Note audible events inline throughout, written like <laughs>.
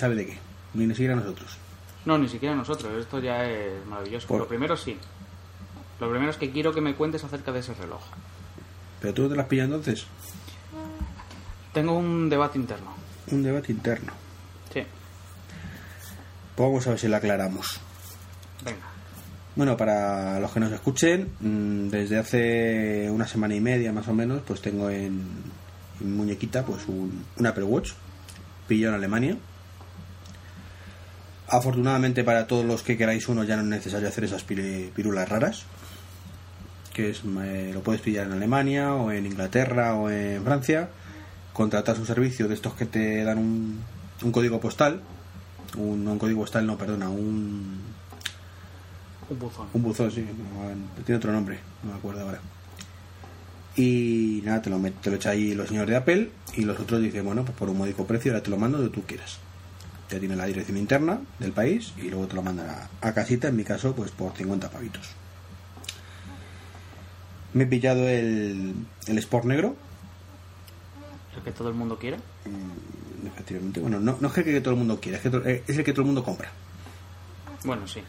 Sabe de qué, ni ni siquiera nosotros. No, ni siquiera nosotros. Esto ya es maravilloso. Por- Lo primero sí. Lo primero es que quiero que me cuentes acerca de ese reloj. Pero tú te las pillas entonces. Tengo un debate interno. Un debate interno. Sí. Pues vamos a ver si lo aclaramos. Venga. Bueno, para los que nos escuchen, mm, desde hace una semana y media más o menos, pues tengo en, en muñequita pues un, un Apple Watch, pillado en Alemania. Afortunadamente para todos los que queráis uno ya no es necesario hacer esas pirulas raras, que es eh, lo puedes pillar en Alemania o en Inglaterra o en Francia, contratas un servicio de estos que te dan un, un código postal, un, no un código postal, no, perdona, un, Un buzón. un buzón, sí. tiene otro nombre, no me acuerdo ahora. Y nada, te lo, te lo echa ahí los señores de Apple y los otros dicen, bueno, pues por un módico precio ahora te lo mando donde tú quieras. Ya tiene la dirección interna del país y luego te lo mandan a, a casita, en mi caso, pues por 50 pavitos. Me he pillado el, el Sport negro, El que todo el mundo quiere. mm, efectivamente. Bueno, no, no es el que todo el mundo quiere, es, que es el que todo el mundo compra. Bueno, sí.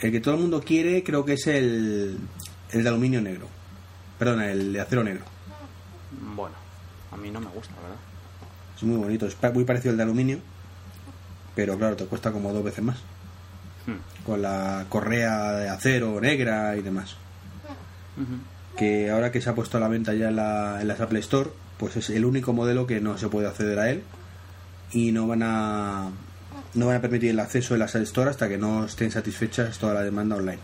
El que todo el mundo quiere creo que es el, el de aluminio negro. Perdona, el de acero negro. Bueno, a mí no me gusta, ¿verdad? Es muy bonito, es muy parecido al de aluminio, pero claro, te cuesta como dos veces más. Hmm. Con la correa de acero negra y demás. Que ahora que se ha puesto a la venta ya en, la, en las Apple Store, pues es el único modelo que no se puede acceder a él y no van a no van a permitir el acceso en las Apple Store hasta que no estén satisfechas toda la demanda online.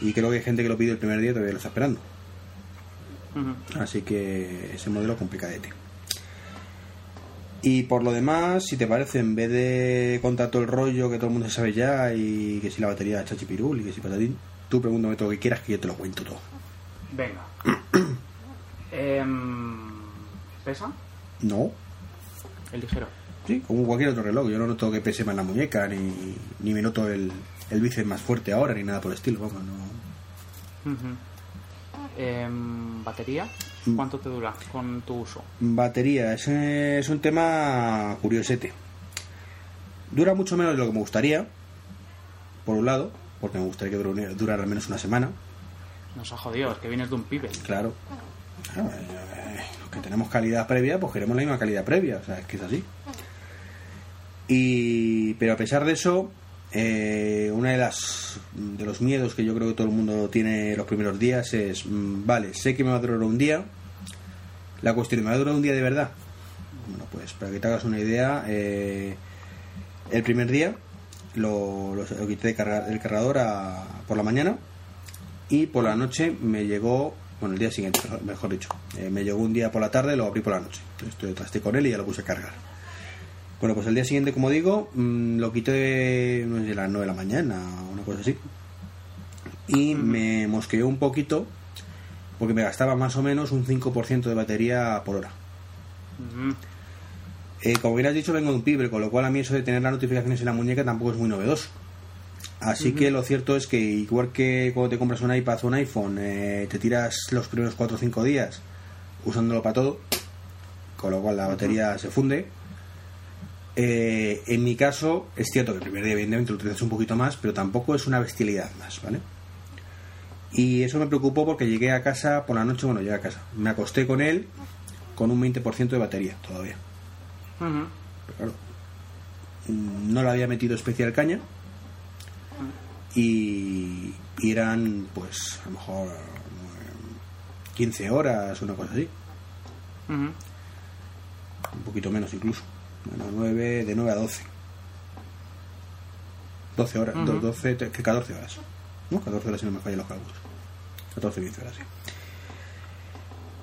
Y creo que hay gente que lo pide el primer día y todavía lo está esperando. Así que ese modelo complicadete. Y por lo demás, si te parece, en vez de contar todo el rollo que todo el mundo sabe ya y que si la batería es chachipirul y que si patatín, tú pregúntame todo lo que quieras que yo te lo cuento todo. Venga. <clears throat> Em, ¿Pesa? No, El ligero. sí, como cualquier otro reloj. Yo no noto que pese más la muñeca, ni, ni me noto el, el bíceps más fuerte ahora, ni nada por el estilo. Vamos, no. Em, ¿Batería? Mm. ¿Cuánto te dura con tu uso? Batería, ese es un tema curiosete. Dura mucho menos de lo que me gustaría, por un lado, porque me gustaría que durara al menos una semana, Nos ha jodido, es que vienes de un pibe. claro. Claro, eh, los que tenemos calidad previa, pues queremos la misma calidad previa, o sea, es que es así. Y, pero a pesar de eso, eh, una de las de los miedos que yo creo que todo el mundo tiene los primeros días es, mm, vale, sé que me va a durar un día, la cuestión, ¿me va a durar un día de verdad? Bueno, pues para que te hagas una idea, eh, el primer día lo, quité de cargar, el cargador a- por la mañana y por la noche me llegó, bueno, el día siguiente, mejor- dicho, eh, me llegó un día por la tarde, lo abrí por la noche. Entonces trasté con él y ya lo puse a cargar. Bueno, pues el día siguiente, como digo, mm, lo quité no sé, a las 9 de la mañana o una cosa así. Y me mosqueó un poquito porque me gastaba más o menos un 5% de batería por hora. Ujú. Eh, como bien has dicho, vengo de un pibre, con lo cual a mí eso de tener las notificaciones en la muñeca tampoco es muy novedoso. Así que lo cierto es que igual que cuando te compras un iPad o un iPhone, eh, te tiras los primeros 4 o 5 días usándolo para todo, con lo cual la batería se funde. Eh, en mi caso, es cierto que el primer día evidentemente lo utilizas un poquito más, pero tampoco es una bestialidad más, ¿vale? Y eso me preocupó porque llegué a casa por la noche, bueno, llegué a casa, me acosté con él con un 20% de batería todavía. Ujú. Pero claro, no le había metido especial caña y, y eran, pues, a lo mejor eh, 15 horas, una cosa así. Un poquito menos incluso. Bueno, 9, de 9 a 12. 12 horas, Ujú. 12, te- que 14 horas. ¿No? 14 horas si no me fallan los cálculos. 14, 15 horas, sí.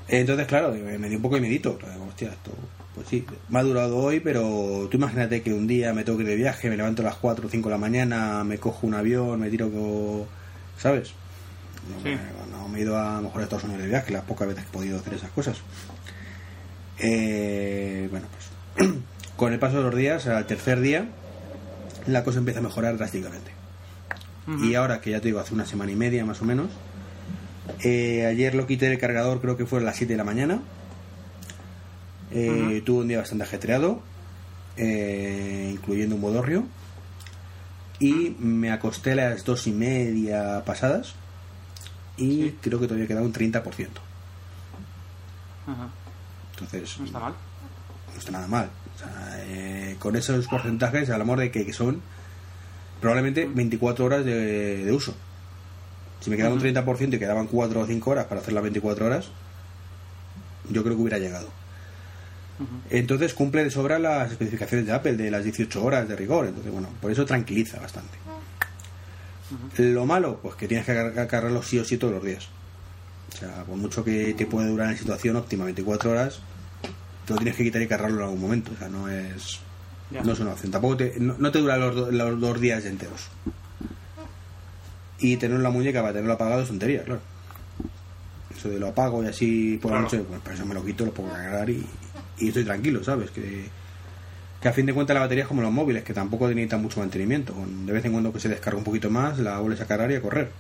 Entonces, claro, me dio un poco de medito. Hostia, esto, pues sí, me ha durado hoy, pero tú imagínate que un día me tengo que ir de viaje, me levanto a las 4 o 5 de la mañana, me cojo un avión, me tiro, co- ¿sabes? No, Sí. me, no, me he ido a, a lo mejor a Estados Unidos de viaje, las pocas veces que he podido hacer esas cosas. Eh, bueno, pues <clears throat> con el paso de los días, al tercer día, la cosa empieza a mejorar drásticamente. Y ahora que ya te digo, hace una semana y media más o menos, eh, ayer lo quité del cargador, creo que fue a las 7 de la mañana. Eh, Tuve un día bastante ajetreado, eh, incluyendo un bodorrio. Y me acosté a las dos y media pasadas. Y Sí. creo que todavía queda un 30%. Ajá. Entonces, No está mal. no está nada mal. O sea, eh, con esos porcentajes, al amor de que, que son probablemente 24 horas de, de uso. Si me quedaba un 30% y quedaban 4 o 5 horas para hacer las 24 horas, yo creo que hubiera llegado. Entonces cumple de sobra las especificaciones de Apple de las 18 horas de rigor. Entonces, bueno, por eso tranquiliza bastante. Lo malo, pues que tienes que car- cargarlo sí o sí todos los días. O sea, por mucho que te puede durar en situación óptima 24 horas, te lo tienes que quitar y cargarlo en algún momento. O sea, no es, Ya. no es una opción. Tampoco te, no, no te dura los, do- los dos días enteros. Y tener la muñeca para tenerlo apagado es tontería, claro. Eso de lo apago y así por la noche, pues para eso me lo quito, lo a cargar y, y estoy tranquilo, ¿sabes? Que, que a fin de cuentas la batería es como los móviles, que tampoco necesitan mucho mantenimiento. De vez en cuando que se descarga un poquito más, la vuelves a cargar y a correr.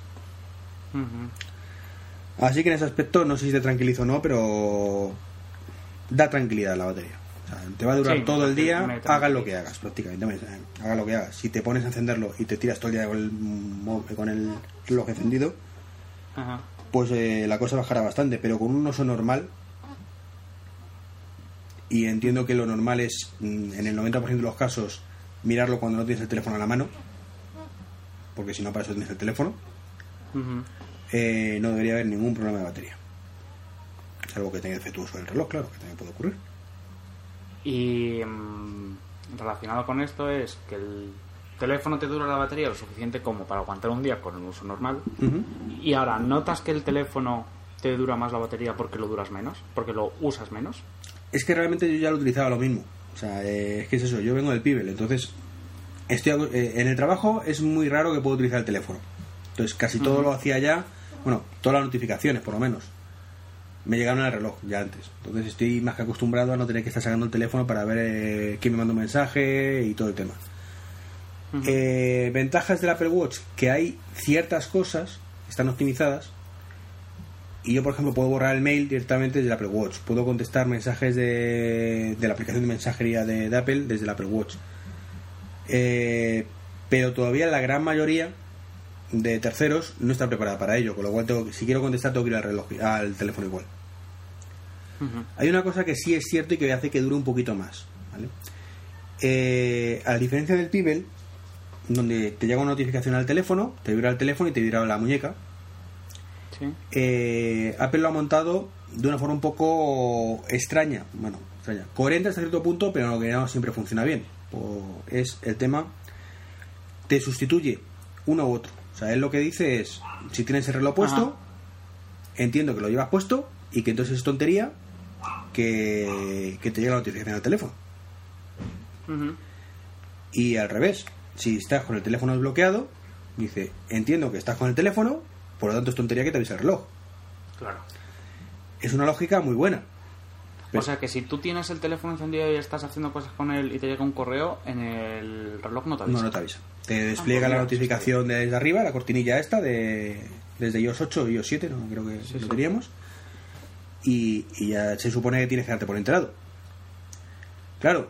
Así que en ese aspecto no sé si te tranquilizo o no, pero da tranquilidad la batería. O sea, te va a durar Sí, todo el día, hagas lo que hagas, prácticamente. me- Hagas lo que hagas. Si te pones a encenderlo y te tiras todo el día con el, con el reloj encendido, Ajá. pues eh, la cosa bajará bastante. Pero con un uso normal, y entiendo que lo normal es, mm, en el 90% de los casos, mirarlo cuando no tienes el teléfono a la mano, porque si no, para eso tienes el teléfono, eh, no debería haber ningún problema de batería. Salvo que tenga defectuoso el reloj, claro, que también puede ocurrir. Y mm, relacionado con esto es que el teléfono te dura la batería lo suficiente como para aguantar un día con el uso normal. Ujú. Y ahora, ¿notas que el teléfono te dura más la batería porque lo duras menos? Porque lo usas menos. Es que realmente yo ya lo utilizaba lo mismo. O sea, eh, es que es eso, yo vengo del Pibel, entonces estoy eh, en el trabajo es muy raro que pueda utilizar el teléfono. Entonces casi todo lo hacía ya, bueno, todas las notificaciones por lo menos. Me llegaron al reloj ya antes. Entonces estoy más que acostumbrado a no tener que estar sacando el teléfono para ver eh, quién me manda un mensaje y todo el tema. Ujú. Eh, ventajas del Apple Watch, que hay ciertas cosas que están optimizadas. Y yo, por ejemplo, puedo borrar el mail directamente desde el Apple Watch. Puedo contestar mensajes de, de la aplicación de mensajería de, de Apple desde el Apple Watch. Eh, pero todavía la gran mayoría de terceros no está preparada para ello. Con lo cual, tengo si quiero contestar, tengo que ir al reloj, al teléfono igual. Hay una cosa que sí es cierto y que hace que dure un poquito más. ¿vale? Eh, a diferencia del Pibel, donde te llega una notificación al teléfono, te vibra el teléfono y te vibra la muñeca, Sí. eh, Apple lo ha montado de una forma un poco extraña, bueno, extraña, coherente hasta cierto punto, pero no que no siempre funciona bien. Es el tema, te sustituye uno u otro. O sea, él lo que dice es, si tienes el reloj puesto, Ajá. entiendo que lo llevas puesto y que entonces es tontería que, que te llegue la notificación al teléfono. Y al revés, si estás con el teléfono desbloqueado, dice, entiendo que estás con el teléfono, por lo tanto es tontería que te avise el reloj. Claro. Es una lógica muy buena. O sea que si tú tienes el teléfono encendido y estás haciendo cosas con él y te llega un correo, en el reloj no te avisa. No, no te avisa. Te despliega Ah, la notificación desde arriba, la cortinilla esta de desde iOS 8 y iOS 7, no creo que Sí, lo sí. Y, y ya se supone que tienes que darte por enterado. Claro,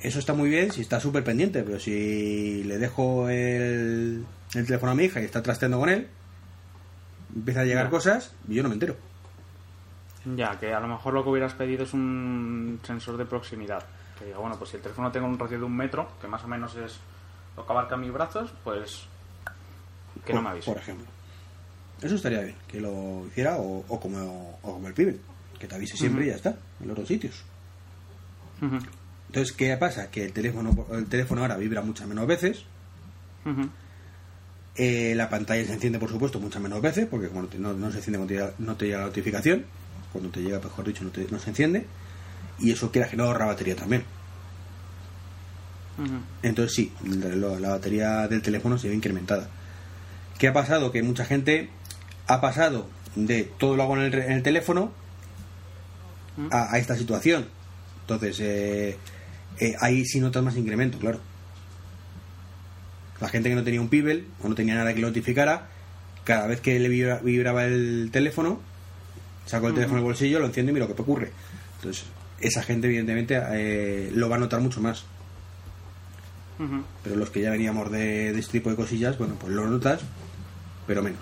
eso está muy bien si está súper pendiente, pero si le dejo el, el teléfono a mi hija y está trasteando con él, empieza a llegar Ya. cosas y yo no me entero. Ya, que a lo mejor lo que hubieras pedido es un sensor de proximidad. Que diga, bueno, pues si el teléfono tengo un radio de un metro, que más o menos es lo que abarca mis brazos, pues que por, no me avise. Por ejemplo. Eso estaría bien, que lo hiciera o, o como, o como el Pibel, que te avise siempre y ya está, en los dos sitios. Entonces, ¿qué pasa? Que el teléfono, el teléfono ahora vibra muchas menos veces, eh, la pantalla se enciende, por supuesto, muchas menos veces, porque como no, se enciende cuando te, llega, no te llega la notificación, cuando te llega, mejor dicho, no, te- no se enciende, y eso quiera que no ahorra batería también. Entonces sí, la, la batería del teléfono se ve incrementada. ¿Qué ha pasado? Que mucha gente ha pasado de todo lo hago en el, en el teléfono a, a esta situación. Entonces, eh, eh, ahí sí notas más incremento, claro. La gente que no tenía un Pibel o no tenía nada que lo notificara, cada vez que le vibra- vibraba el teléfono, saco el teléfono del bolsillo, lo enciendo y mira lo que ocurre. Entonces, esa gente evidentemente eh, lo va a notar mucho más. Pero los que ya veníamos de, de este tipo de cosillas, bueno, pues lo notas, pero menos.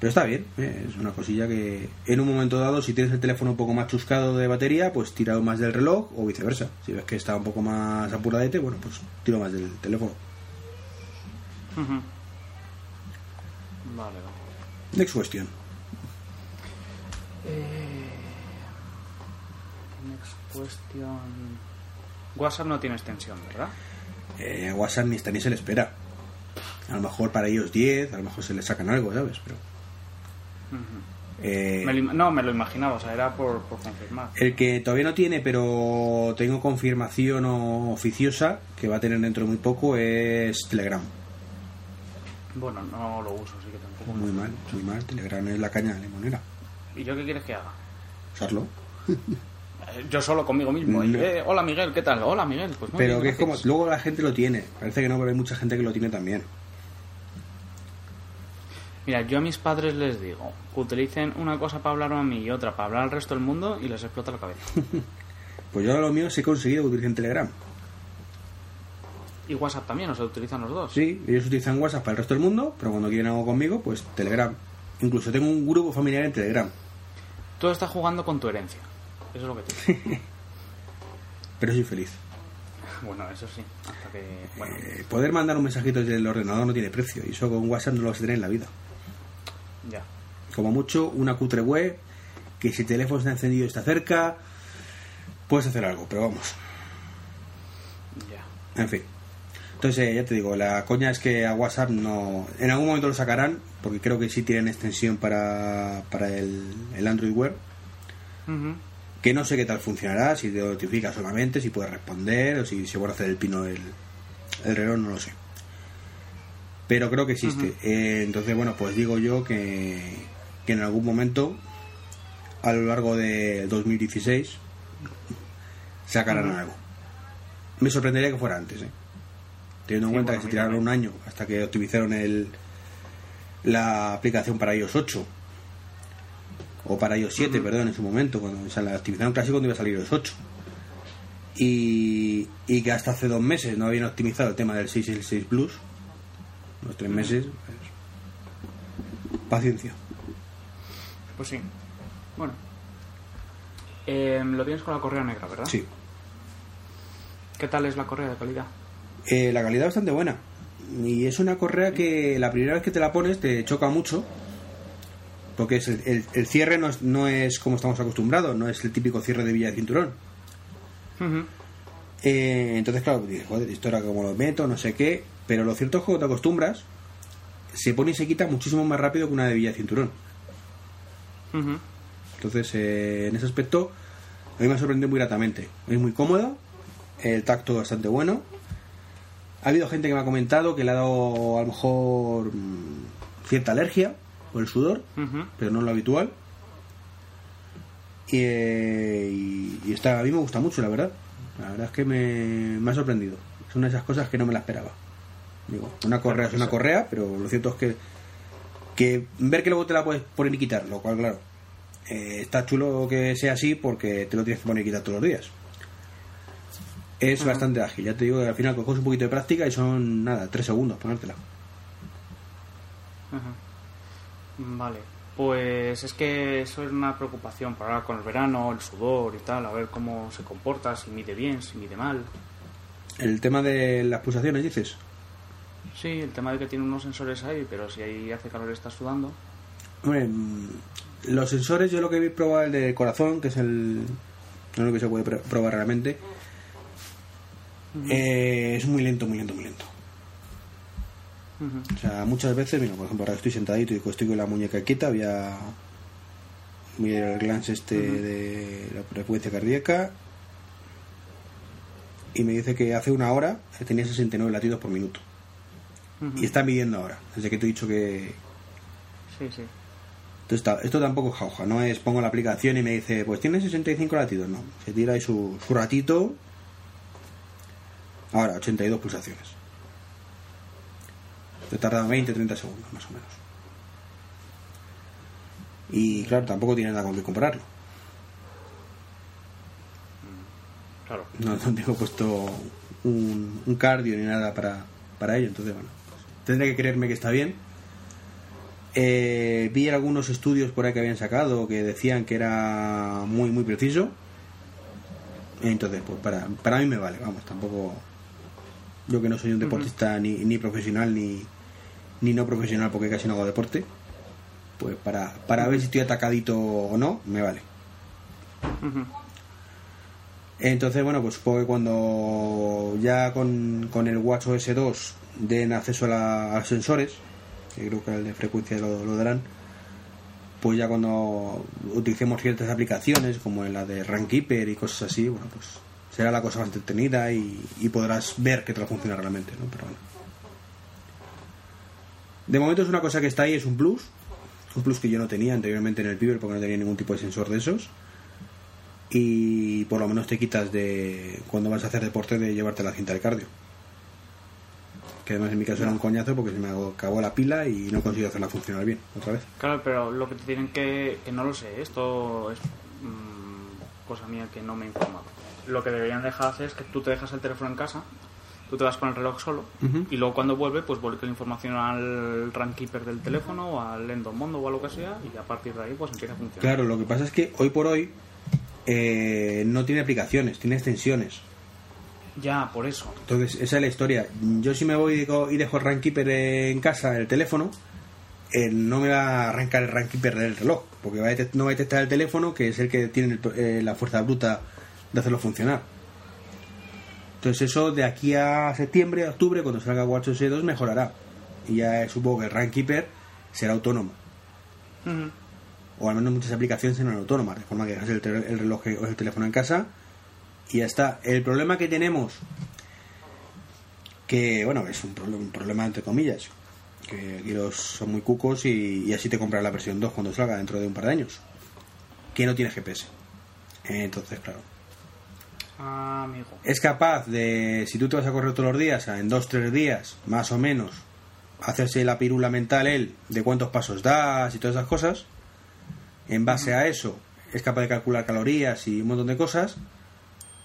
Pero está bien, ¿eh? es una cosilla que en un momento dado, si tienes el teléfono un poco más chuscado de batería, pues tira más del reloj o viceversa. Si ves que está un poco más apuradete, bueno, pues tiro más del teléfono. Vale, vale. Next question. Next question. WhatsApp no tiene extensión, ¿verdad? Eh, WhatsApp ni está ni se le espera. A lo mejor para ellos 10, a lo mejor se le sacan algo, ¿sabes? Pero. eh, Me lo im- no, me lo imaginaba, o sea, era por, por confirmar. El que todavía no tiene, pero tengo confirmación oficiosa que va a tener dentro de muy poco es Telegram. Bueno, no lo uso, así que tampoco. Muy mal, muy mal. Telegram es la caña limonera. ¿Y yo qué quieres que haga? Usarlo. Eh, Yo solo conmigo mismo. y, No. eh, hola Miguel, ¿qué tal? Hola Miguel. Pues muy Pero bien, que es como. Luego la gente lo tiene. Parece que no, pero hay mucha gente que lo tiene también. Mira, yo a mis padres les digo que utilicen una cosa para hablar a mí y otra para hablar al resto del mundo y les explota la cabeza. <laughs> Pues yo a lo mío sí he conseguido que utilicen Telegram. y WhatsApp también, o sea, utilizan los dos. Sí, ellos utilizan WhatsApp para el resto del mundo, pero cuando quieren algo conmigo, pues Telegram. Incluso tengo un grupo familiar en Telegram. Tú estás jugando con tu herencia. Eso es lo que tienes. <laughs> Pero soy feliz. bueno, eso sí. Hasta que. Bueno, Eh, poder mandar un mensajito desde el ordenador no tiene precio. Y eso con WhatsApp no lo vas a tener en la vida. Ya. Como mucho, una cutre web, que si el teléfono está encendido y está cerca, puedes hacer algo, pero vamos. Ya. En fin. Entonces, eh, ya te digo, la coña es que a WhatsApp no. En algún momento lo sacarán, porque creo que sí tienen extensión para, para el, el Android. Ujú. Que no sé qué tal funcionará, si te notifica solamente, si puedes responder, o si se puede hacer el pino del el reloj, no lo sé. Pero creo que existe. Eh, entonces, bueno, pues digo yo que, que en algún momento, a lo largo del 2016, sacarán algo. Me sorprendería que fuera antes, ¿eh? Teniendo en Sí, cuenta bueno, que se tiraron un año hasta que optimizaron el, la aplicación para iOS 8 o para iOS 7, perdón, en su momento, cuando o sea, la optimizaron casi cuando iba a salir iOS 8. Y, y que hasta hace dos meses no habían optimizado el tema del 6 y el 6 Plus. Los tres meses. pues, paciencia. Pues sí. Bueno. Eh, lo tienes con la correa negra, ¿verdad? Sí. ¿Qué tal es la correa de calidad? Eh, la calidad es bastante buena. Y es una correa que la primera vez que te la pones te choca mucho. Porque es el, el- el cierre no es, no es como estamos acostumbrados, no es el típico cierre de villa de cinturón. Eh, entonces, claro, dices, joder, esto era como lo meto, no sé qué. Pero lo cierto es que cuando te acostumbras, se pone y se quita muchísimo más rápido que una de villa de cinturón. Entonces, eh, en ese aspecto, a mí me ha sorprendido muy gratamente. Es muy cómoda, el tacto bastante bueno. Ha habido gente que me ha comentado que le ha dado a lo mejor mm, cierta alergia por el sudor, pero no lo habitual. Y, eh, y, y está, a mí me gusta mucho, la verdad. La verdad es que me, me ha sorprendido. Es una de esas cosas que no me la esperaba. Digo, una correa es una correa, pero lo cierto es que, que ver que luego te la puedes poner y quitar, lo cual, claro, eh, está chulo que sea así porque te lo tienes que poner y quitar todos los días. Es bastante ágil, ya te digo que al final coges un poquito de práctica y son nada, tres segundos ponértela. Vale. Pues es que eso es una preocupación para ahora con el verano, el sudor y tal, a ver cómo se comporta, si mide bien, si mide mal. El tema de las pulsaciones, dices. Sí, el tema de que tiene unos sensores ahí, pero si ahí hace calor y está sudando. Hombre, mm, los sensores, yo lo que he probado el de corazón, que es el lo único que se puede pr- probar realmente, eh, es muy lento, muy lento, muy lento. O sea, muchas veces, mira, por ejemplo, ahora estoy sentadito y estoy con la muñeca quieta, voy a al glance este de la frecuencia cardíaca y me dice que hace una hora tenía 69 latidos por minuto. Y está midiendo ahora, desde que te he dicho que... Sí, sí. Entonces, esto tampoco es jauja, no es pongo la aplicación y me dice, pues tiene 65 latidos, no. Se tira ahí su, su ratito. Ahora, 82 pulsaciones. Te tarda 20, 30 segundos, más o menos. Y claro, tampoco tiene nada con que compararlo. Claro. No, no tengo puesto un, un cardio ni nada para, para ello, entonces bueno, tendré que creerme que está bien. Eh, vi algunos estudios por ahí que habían sacado que decían que era muy muy preciso. Entonces, pues para, para mí me vale, vamos, tampoco. Yo que no soy un deportista ni, ni profesional ni, ni no profesional porque casi no hago deporte, pues para, para ver si estoy atacadito o no, me vale. Entonces, bueno, pues supongo que cuando ya con, con el WatchOS 2 den acceso a, la- los sensores, que creo que el de frecuencia lo, darán, pues ya cuando utilicemos ciertas aplicaciones, como la de Runkeeper y cosas así, bueno, pues será la cosa más entretenida y, y podrás ver que te lo funciona realmente, ¿no? Pero bueno. De momento es una cosa que está ahí, es un plus, un plus que yo no tenía anteriormente en el Piber porque no tenía ningún tipo de sensor de esos y por lo menos te quitas de cuando vas a hacer deporte de llevarte la cinta de cardio que además en mi caso era un coñazo porque se me acabó la pila y no consigo hacerla funcionar bien otra vez Claro, pero lo que te tienen que... que no lo sé, esto es mm, cosa mía que no me he informado. Lo que deberían dejar hacer es que tú te dejas el teléfono en casa, tú te vas con el reloj solo, y luego cuando vuelve, pues vuelve la información al Runkeeper del teléfono o al Endomondo o a lo que sea, y a partir de ahí pues empieza a funcionar. claro lo que pasa es que hoy por hoy eh, no tiene aplicaciones tiene extensiones Ya, por eso. entonces esa es la historia yo si me voy y digo- y dejo el Runkeeper en casa el teléfono no me va a arrancar el Runkeeper del reloj porque va a no va a detectar el teléfono que es el que tiene el- eh, la fuerza bruta de hacerlo funcionar Entonces eso de aquí a septiembre, a octubre, cuando salga WatchOS 2 mejorará. Y ya eh, supongo que el Runkeeper será autónomo. O al menos muchas aplicaciones serán autónomas, de forma que dejas el, el reloj o el teléfono en casa y ya está. El problema que tenemos, que bueno, es un, problema un problema entre comillas, que aquí los son muy cucos y, y así te compras la versión 2 cuando salga dentro de un par de años, que no tiene GPS. Entonces, claro, Ah, amigo. es capaz de, si tú te vas a correr todos los días, en dos, tres días, más o menos, hacerse la pirula mental él de cuántos pasos das y todas esas cosas. En base a eso, es capaz de calcular calorías y un montón de cosas,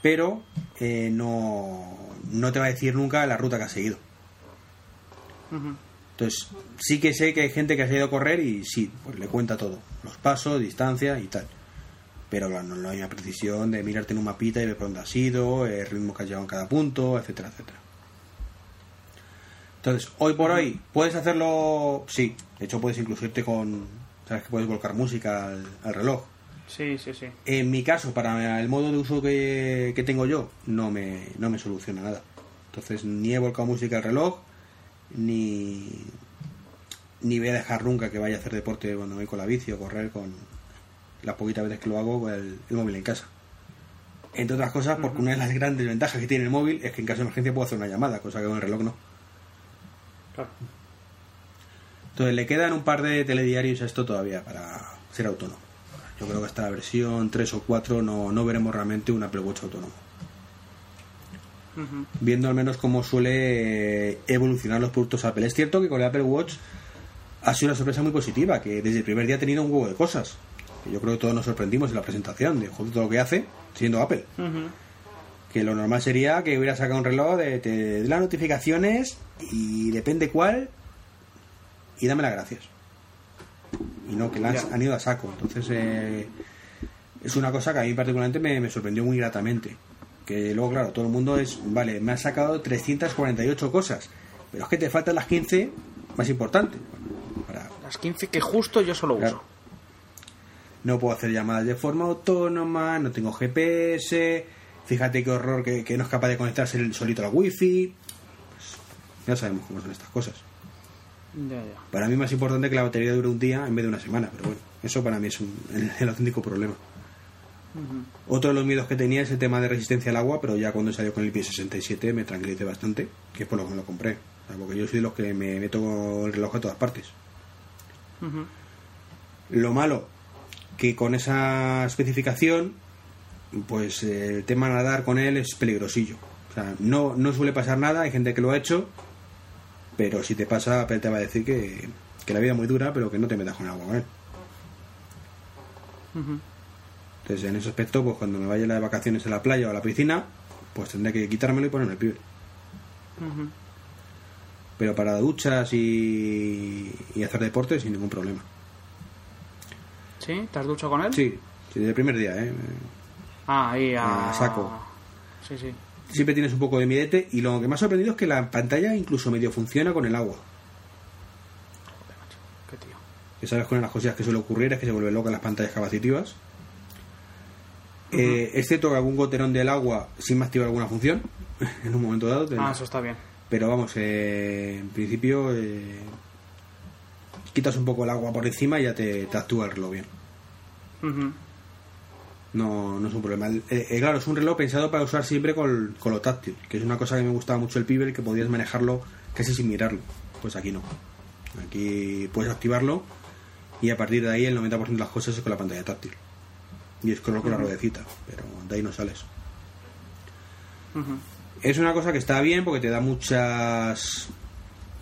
pero eh, no, no te va a decir nunca la ruta que has seguido. Entonces, sí que sé que hay gente que ha ido a correr y sí, pues le cuenta todo, los pasos, distancia y tal. Pero claro, no, no hay una precisión de mirarte en un mapita y ver por dónde has ido, el ritmo que has llevado en cada punto, etcétera, etcétera. Entonces, hoy por hoy, ¿puedes hacerlo? Sí, de hecho puedes incluso irte con... ¿Sabes que puedes volcar música al, al reloj? Sí, sí, sí. En mi caso, para el modo de uso que, que tengo yo, no me, no me soluciona nada. Entonces, ni he volcado música al reloj, ni, ni voy a dejar nunca que vaya a hacer deporte cuando voy con la bici o correr con las poquitas veces que lo hago con el, el móvil en casa. Entre otras cosas, porque una de las grandes ventajas que tiene el móvil es que en caso de emergencia puedo hacer una llamada, cosa que con el reloj no. Claro. Entonces le quedan un par de telediarios a esto todavía para ser autónomo. Yo creo que hasta la versión 3 o 4 no, no veremos realmente un Apple Watch autónomo. Viendo al menos cómo suele evolucionar los productos Apple. Es cierto que con el Apple Watch ha sido una sorpresa muy positiva, que desde el primer día ha tenido un huevo de cosas. Que yo creo que todos nos sorprendimos en la presentación de todo lo que hace siendo Apple. Que lo normal sería que hubiera sacado un reloj de, te de las notificaciones y depende cuál y dame las gracias. Y no, que la han, han ido a saco. Entonces eh, es una cosa que a mí particularmente me, me sorprendió muy gratamente. Que luego, claro, todo el mundo es, vale, me ha sacado 348 cosas. pero es que te faltan las 15 más importantes. Para, Las 15 que justo yo solo Claro. uso. no puedo hacer llamadas de forma autónoma, no tengo GPS, fíjate qué horror que, que no es capaz de conectarse el solito al wifi. Pues, ya sabemos cómo son estas cosas. Ya, ya. Para mí es más importante que la batería dure un día en vez de una semana, pero bueno, eso para mí es un- el, el auténtico problema. Otro de los miedos que tenía es el tema de resistencia al agua, pero ya cuando salió con el IP67 me tranquilicé bastante, que es por lo que me lo compré. Porque yo soy de los que me meto el reloj a todas partes. Lo malo, que con esa especificación, pues eh, el tema nadar con él es peligrosillo. O sea, no, no suele pasar nada, hay gente que lo ha hecho, pero si te pasa, te va a decir que, que la vida es muy dura, pero que no te metas con el agua con él. Entonces, en ese aspecto, pues cuando me vaya de vacaciones a la playa o a la piscina, pues tendré que quitármelo y ponerme el pibe. Pero para duchas y, y hacer deporte, sin ningún problema. ¿Sí? ¿Te has duchado con él? Sí, sí, desde el primer día, ¿eh? Ah, ahí a... A saco. Sí, sí. Siempre tienes un poco de miedete y lo que me ha sorprendido es que la pantalla incluso medio funciona con el agua. Joder, macho. Qué tío. Que sabes con las cosas que suele ocurrir es que se vuelven locas las pantallas capacitivas. Eh, excepto que algún goterón del agua sí me activa alguna función <laughs> en un momento dado. Ah, eso está bien. Pero vamos, eh, en principio eh, quitas un poco el agua por encima y ya te, te actúa el reloj bien. No, no es un problema. Eh, eh, claro, es un reloj pensado para usar siempre con, con lo táctil, que es una cosa que me gustaba mucho el Pibel, que podías manejarlo casi sin mirarlo. Pues aquí no. Aquí puedes activarlo y a partir de ahí el 90% de las cosas es con la pantalla táctil. Y scroll con la ruedecita, pero de ahí no sales. Es una cosa que está bien porque te da muchas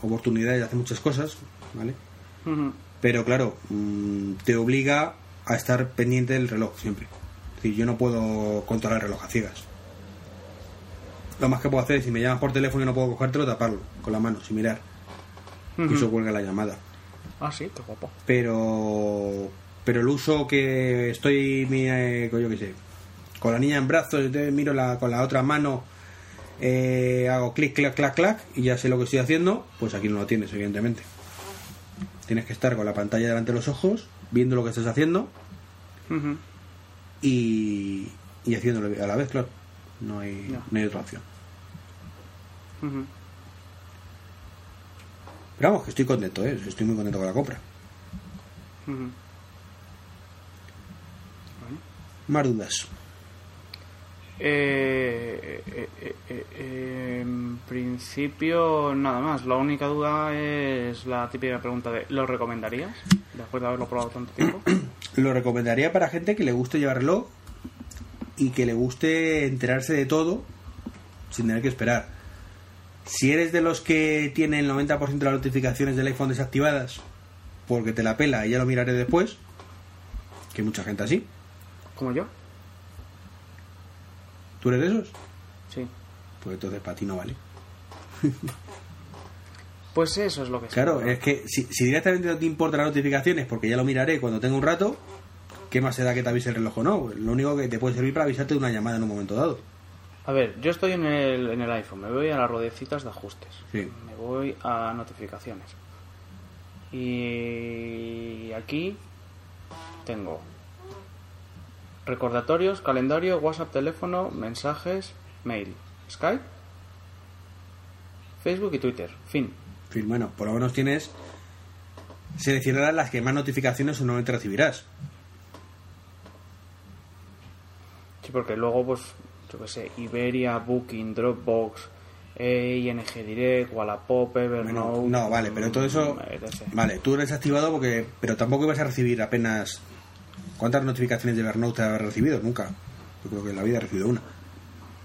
oportunidades de hacer muchas cosas, ¿vale? Pero claro, mm, te obliga a estar pendiente del reloj siempre. Decir, yo no puedo controlar el reloj a ciegas. Lo más que puedo hacer es, si me llamas por teléfono y no puedo cogértelo, taparlo con la mano, sin mirar. Y Ujú. eso cuelga la llamada. Ah, sí, qué guapo. Pero pero el uso que estoy, eh, yo qué sé, con la niña en brazos, miro la, con la otra mano, eh, hago clic, clac, clac, clac, y ya sé lo que estoy haciendo, pues aquí no lo tienes, evidentemente. Tienes que estar con la pantalla delante de los ojos, viendo lo que estás haciendo Ujú. Y, y haciéndolo a la vez, claro. No hay, no hay otra opción. Pero vamos, que estoy contento, ¿eh? estoy muy contento con la compra. Más dudas. Eh, eh, eh, eh, en principio, nada más. La única duda es la típica pregunta de ¿lo recomendarías? Después de haberlo probado tanto tiempo. <clears throat> Lo recomendaría para gente que le guste llevar reloj y que le guste enterarse de todo sin tener que esperar. Si eres de los que tienen el 90% de las notificaciones del iPhone desactivadas porque te la pela y ya lo miraré después, que hay mucha gente así, Como yo. ¿Tú eres de esos? Sí. Pues entonces para ti no vale. <laughs> Pues eso es lo que. Claro, es que si, si directamente no te importan las notificaciones porque ya lo miraré cuando tenga un rato, ¿qué más se da que te avise el reloj o no? Lo único que te puede servir para avisarte de una llamada en un momento dado. A ver, yo estoy en el, en el iPhone, me voy a las ruedecitas de ajustes, Sí. me voy a notificaciones. Y aquí tengo recordatorios, calendario, WhatsApp, teléfono, mensajes, mail, Skype, Facebook y Twitter. Fin. Fin, bueno, por lo menos tienes seleccionadas las que más notificaciones normalmente recibirás. Sí, porque luego, pues, yo qué sé, Iberia, Booking, Dropbox, ING Direct, Wallapop, Evernote... Bueno, no, vale, pero todo eso... Vale, tú lo has activado porque... Pero tampoco ibas a recibir apenas... ¿Cuántas notificaciones de Evernote te has recibido? Nunca. Yo creo que en la vida he recibido una.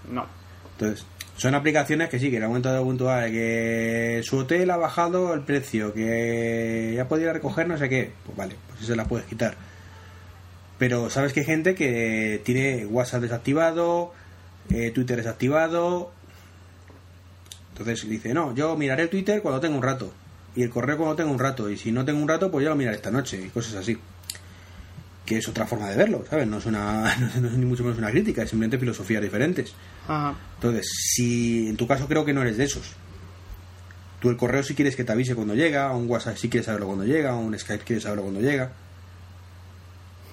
No. Entonces, son aplicaciones que sí, que en el momento de puntual, que su hotel ha bajado el precio, que ya podía recoger no sé qué, pues vale, pues eso las puedes quitar. Pero sabes que hay gente que tiene WhatsApp desactivado, eh, Twitter desactivado. Entonces dice, no, yo miraré Twitter cuando tenga un rato. Y el correo cuando tenga un rato. Y si no tengo un rato, pues ya lo miraré esta noche. Y cosas así. Que es otra forma de verlo, ¿sabes? No es, una, <laughs> no es ni mucho menos una crítica, es simplemente filosofías diferentes. Ajá. Entonces, si en tu caso creo que no eres de esos. Tú el correo si quieres que te avise cuando llega, un WhatsApp si quieres saberlo cuando llega, un Skype quieres saberlo cuando llega.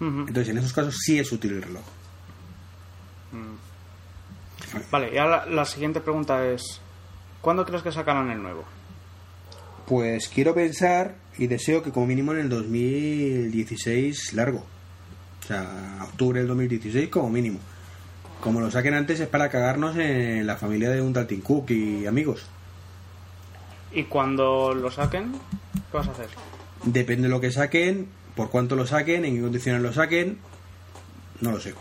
Entonces en esos casos sí es útil el reloj. Vale, y ahora la siguiente pregunta es: ¿Cuándo crees que sacarán el nuevo? Pues quiero pensar y deseo que como mínimo en el 2016 largo. O sea, octubre del 2016 como mínimo. Como lo saquen antes es para cagarnos en la familia de un tal Tim Cook y amigos. Y cuando lo saquen, ¿qué vas a hacer? Depende de lo que saquen, por cuánto lo saquen, en qué condiciones lo saquen, no lo sé.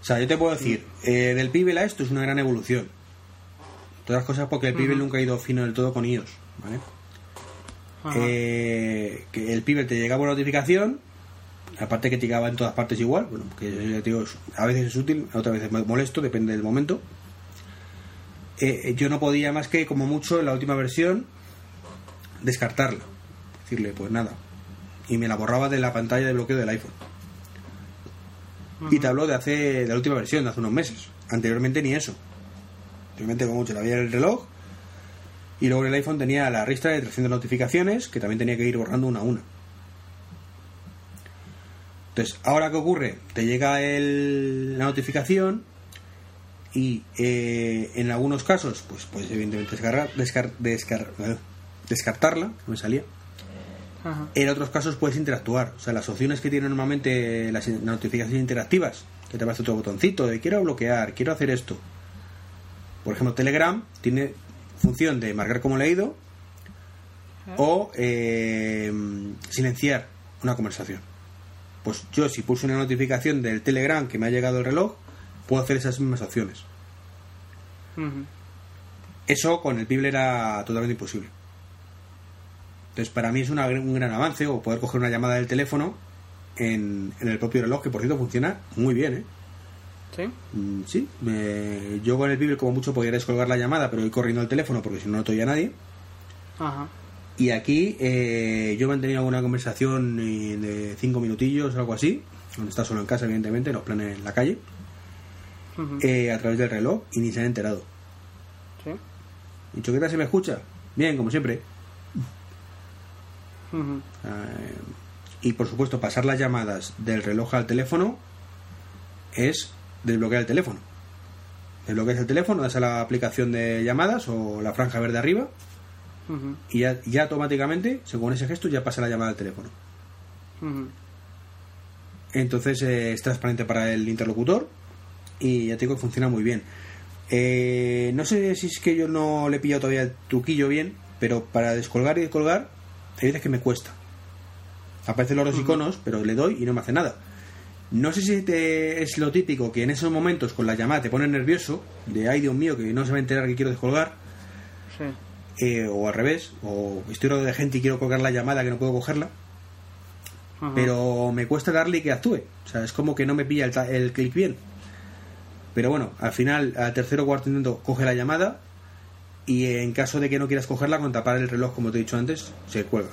O sea, yo te puedo decir, eh, del Pibel a esto es una gran evolución. Todas las cosas porque el Pibel nunca ha ido fino del todo con iOS, ¿vale? Eh, que el Pibel te llegaba una notificación, aparte que te llegaba en todas partes igual, bueno, que digo, a veces es útil, otras veces es molesto, depende del momento. Eh, yo no podía más que, como mucho, en la última versión, descartarla. Decirle, pues nada. Y me la borraba de la pantalla de bloqueo del iPhone. Y te hablo de hace de la última versión, de hace unos meses. Anteriormente ni eso. Anteriormente, como mucho, la veía en el reloj. Y luego en el iPhone tenía la lista de 300 notificaciones que también tenía que ir borrando una a una. Entonces, ¿ahora qué ocurre? Te llega el- la notificación y eh, en algunos casos, pues puedes evidentemente descargar, descar- descar- eh, descartarla, que me salía. Ajá. En otros casos puedes interactuar. O sea, las opciones que tienen normalmente las notificaciones interactivas, que te aparece otro botoncito de quiero bloquear, quiero hacer esto. Por ejemplo, Telegram tiene función de marcar como leído o eh, silenciar una conversación. Pues yo si pulso una notificación del Telegram que me ha llegado el reloj, puedo hacer esas mismas opciones. Eso con el Pibble era totalmente imposible. Entonces, para mí es una un gran avance o poder coger una llamada del teléfono en, en el propio reloj, que por cierto funciona muy bien, ¿eh? ¿Sí? Mm, sí, me- yo con el Pibble como mucho podría descolgar la llamada, pero voy corriendo el teléfono porque si no, no te oye a nadie. Ajá. Y aquí eh, yo he mantenido alguna conversación eh, de cinco minutillos o algo así, cuando está solo en casa, evidentemente, los planes en la calle, eh, a través del reloj y ni se han enterado. ¿Sí? ¿qué tal se me escucha? Bien, como siempre. Eh, y por supuesto, pasar las llamadas del reloj al teléfono es desbloquear el teléfono. Desbloqueas el teléfono, das a la aplicación de llamadas o la franja verde arriba y ya, ya automáticamente, según ese gesto, ya pasa la llamada al teléfono. Entonces eh, es transparente para el interlocutor y ya te digo que funciona muy bien. Eh, no sé si es que yo no le he pillado todavía el truquillo bien, pero para descolgar y descolgar, hay veces que me cuesta. Aparecen los dos iconos, pero le doy y no me hace nada. No sé si te- es lo típico que en esos momentos con la llamada te pone nervioso, de ay Dios mío, que no se va a enterar que quiero descolgar, Sí. eh, o al revés, o estoy rodeado de gente y quiero colgar la llamada que no puedo cogerla, Ajá. pero me cuesta darle que actúe. O sea, es como que no me pilla el, el clic bien. Pero bueno, al final, al tercero o cuarto intento, coge la llamada y en caso de que no quieras cogerla, con tapar el reloj, como te he dicho antes, se cuelga.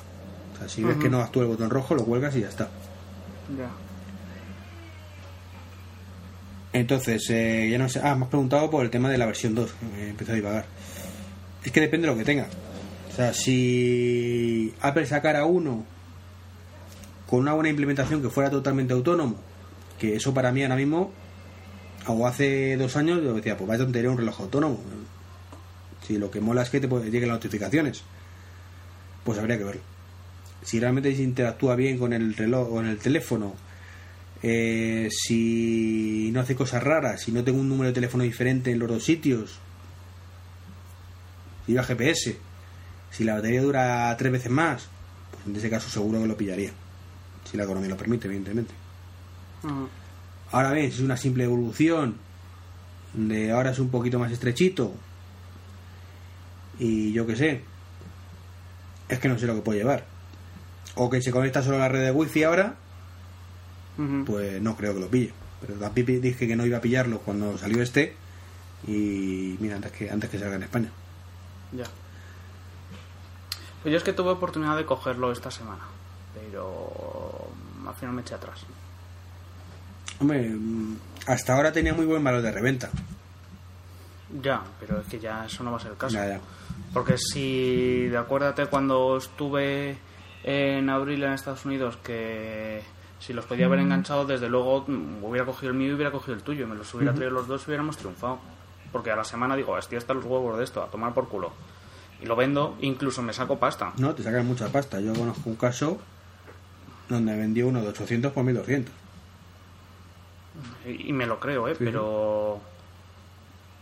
O sea, si ves que no actúa el botón rojo, lo cuelgas y ya está. Ya. Entonces, eh, ya no sé. Ah, me has preguntado por el tema de la versión 2, que me empezó a divagar. Es que depende de lo que tenga. O sea, si Apple sacara uno con una buena implementación que fuera totalmente autónomo, que eso para mí ahora mismo, o hace dos años, yo decía, pues vaya tontería un reloj autónomo. Si lo que mola es que te lleguen las notificaciones, pues habría que verlo. Si realmente se interactúa bien con el reloj o en el teléfono, eh, si no hace cosas raras, si no tengo un número de teléfono diferente en los dos sitios, si lleva GPS, si la batería dura tres veces más, pues en ese caso seguro que lo pillaría. Si la economía lo permite, evidentemente. Ajá. Ahora bien, si es una simple evolución, de ahora es un poquito más estrechito, y yo qué sé, es que no sé lo que puede llevar. O que se conecta solo a la red de wifi ahora, Pues no creo que lo pille. Pero también dije que no iba a pillarlo cuando salió este, y mira, antes que, antes que salga en España. Ya. Pues yo es que tuve oportunidad de cogerlo esta semana, pero mm, al final me eché atrás. Hombre, mm, hasta ahora tenía muy buen valor de reventa. Ya, pero es que ya eso no va a ser el caso. Ya, ya. Porque si, de acuérdate cuando estuve en abril en Estados Unidos, que si los podía haber enganchado, desde luego mm, hubiera cogido el mío y hubiera cogido el tuyo. Me los hubiera traído los dos y hubiéramos triunfado. Porque a la semana digo, estoy hasta los huevos de esto, a tomar por culo. Y lo vendo, incluso me saco pasta. No, te sacan mucha pasta. Yo conozco un caso donde vendió uno de 800 por 1200. Y, y me lo creo, ¿eh? Sí, pero...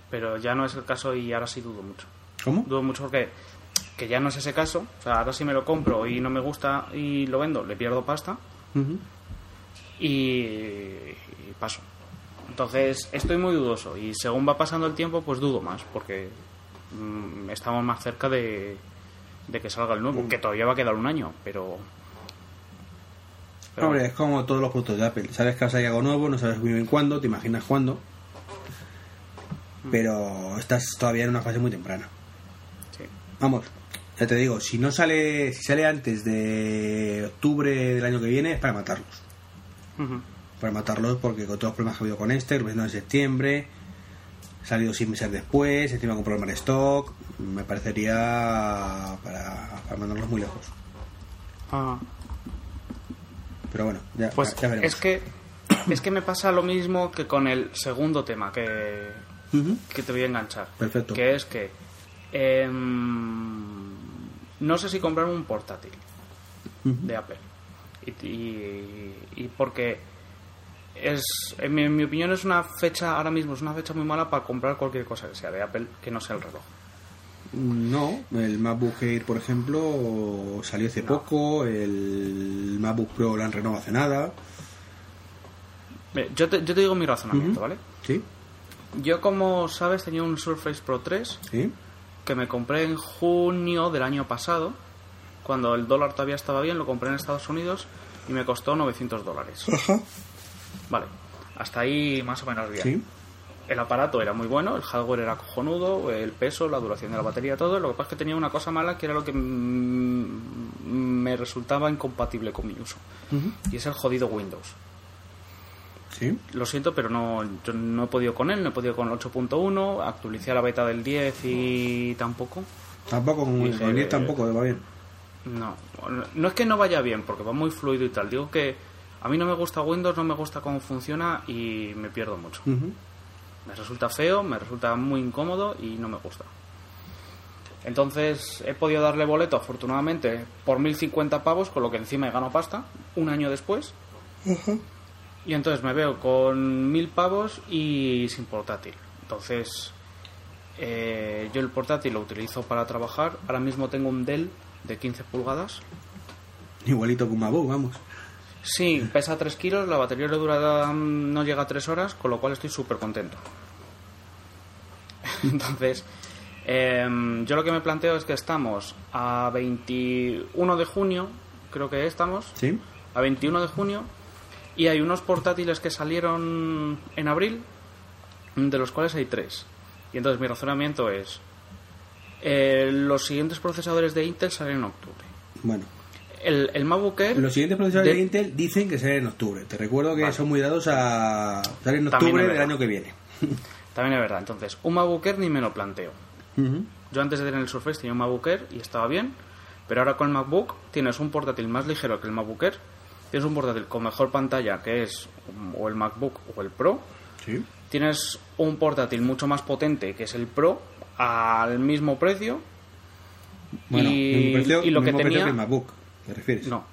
Pero ya no es el caso y ahora sí dudo mucho. ¿Cómo? Dudo mucho porque que ya no es ese caso. O sea, ahora si me lo compro y no me gusta y lo vendo, le pierdo pasta Ujú. Y, y paso. Entonces, estoy muy dudoso y según va pasando el tiempo, pues dudo más porque mm, estamos más cerca de, de que salga el Mm. nuevo, que todavía va a quedar un año, pero... pero Hombre, es como todos los productos de Apple. Sabes que va a salir algo nuevo, no sabes muy bien cuándo, te imaginas cuándo. Pero estás todavía en una fase muy temprana. sí. Vamos, ya te digo, si no sale, si sale antes de octubre del año que viene, es para matarlos. Para matarlos porque con todos los problemas que ha habido con este, lo en septiembre, salido seis meses después, encima con problemas de stock, me parecería para, para mandarlos muy lejos. Ah. Pero bueno, ya, Pues ya veremos. es que es que me pasa lo mismo que con el segundo tema que, que te voy a enganchar. Perfecto. Que es que em, no sé si comprar un portátil de Apple. Y, y- y porque es, en mi, en mi opinión es una fecha, ahora mismo es una fecha muy mala para comprar cualquier cosa que sea de Apple que no sea el reloj. No, el MacBook Air, por ejemplo, salió hace poco, el MacBook Pro lo han renovado hace nada. Yo te, yo te digo mi razonamiento. ¿vale? ¿Sí? Yo, como sabes, tenía un Surface Pro 3 ¿Sí? que me compré en junio del año pasado, cuando el dólar todavía estaba bien, lo compré en Estados Unidos y me costó 900 dólares. Ajá. Vale, hasta ahí más o menos bien. ¿Sí? El aparato era muy bueno, el hardware era cojonudo, el peso, la duración de la batería, todo. Lo que pasa es que tenía una cosa mala que era lo que mm, me resultaba incompatible con mi uso. Y es el jodido Windows. ¿Sí? Lo siento, pero no, yo no he podido con él, no he podido con el 8.1, actualicé a la beta del 10 y tampoco. Tampoco con el eh, tampoco va bien. No, no es que no vaya bien, porque va muy fluido y tal. Digo que a mí no me gusta Windows, no me gusta cómo funciona y me pierdo mucho. Me resulta feo, me resulta muy incómodo y no me gusta. Entonces he podido darle boleto, afortunadamente, por 1050 pavos, con lo que encima he ganado pasta, un año después. Y entonces me veo con 1000 pavos y sin portátil. Entonces eh, yo el portátil lo utilizo para trabajar. Ahora mismo tengo un Dell de 15 pulgadas. Igualito que un MacBook, vamos. Sí, pesa 3 kilos, la batería le dura no llega a 3 horas, con lo cual estoy súper contento. <laughs> Entonces, em, yo lo que me planteo es que estamos a 21 de junio, creo que estamos, ¿Sí? a 21 de junio, y hay unos portátiles que salieron en abril, de los cuales hay tres. Y entonces mi razonamiento es, eh, los siguientes procesadores de Intel salen en octubre. Bueno. El, el MacBook Air... Los siguientes procesadores de, de- Intel dicen que salen en octubre. Te recuerdo que Vale. son muy dados a salir en octubre del año que viene. <laughs> También es verdad. Entonces, un MacBook Air ni me lo planteo. Yo antes de tener el Surface tenía un MacBook Air y estaba bien, pero ahora con el MacBook tienes un portátil más ligero que el MacBook Air, tienes un portátil con mejor pantalla que es o el MacBook o el Pro, Sí. tienes un portátil mucho más potente que es el Pro al mismo precio Bueno, y, mismo precio- y lo que mismo tenía que MacBook, ¿te refieres? no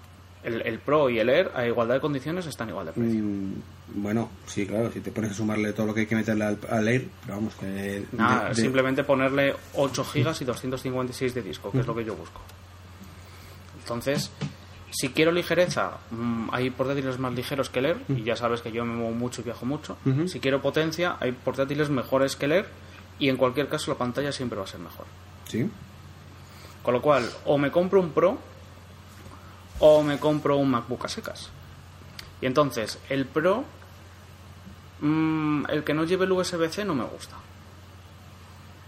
el, el Pro y el Air a igualdad de condiciones están igual de precio. Mm, bueno, sí, claro, si te pones a sumarle todo lo que hay que meterle al, al Air, pero vamos, que... Nada, de- simplemente ponerle 8 gigas y 256 de disco, que es lo que yo busco. Entonces, si quiero ligereza, mm, hay portátiles más ligeros que Air, y ya sabes que yo me muevo mucho y viajo mucho. Si quiero potencia, hay portátiles mejores que Air, y en cualquier caso la pantalla siempre va a ser mejor. Sí. Con lo cual, o me compro un Pro, o me compro un MacBook a secas. Y entonces, el Pro, mm, el que no lleve el USB-C no me gusta.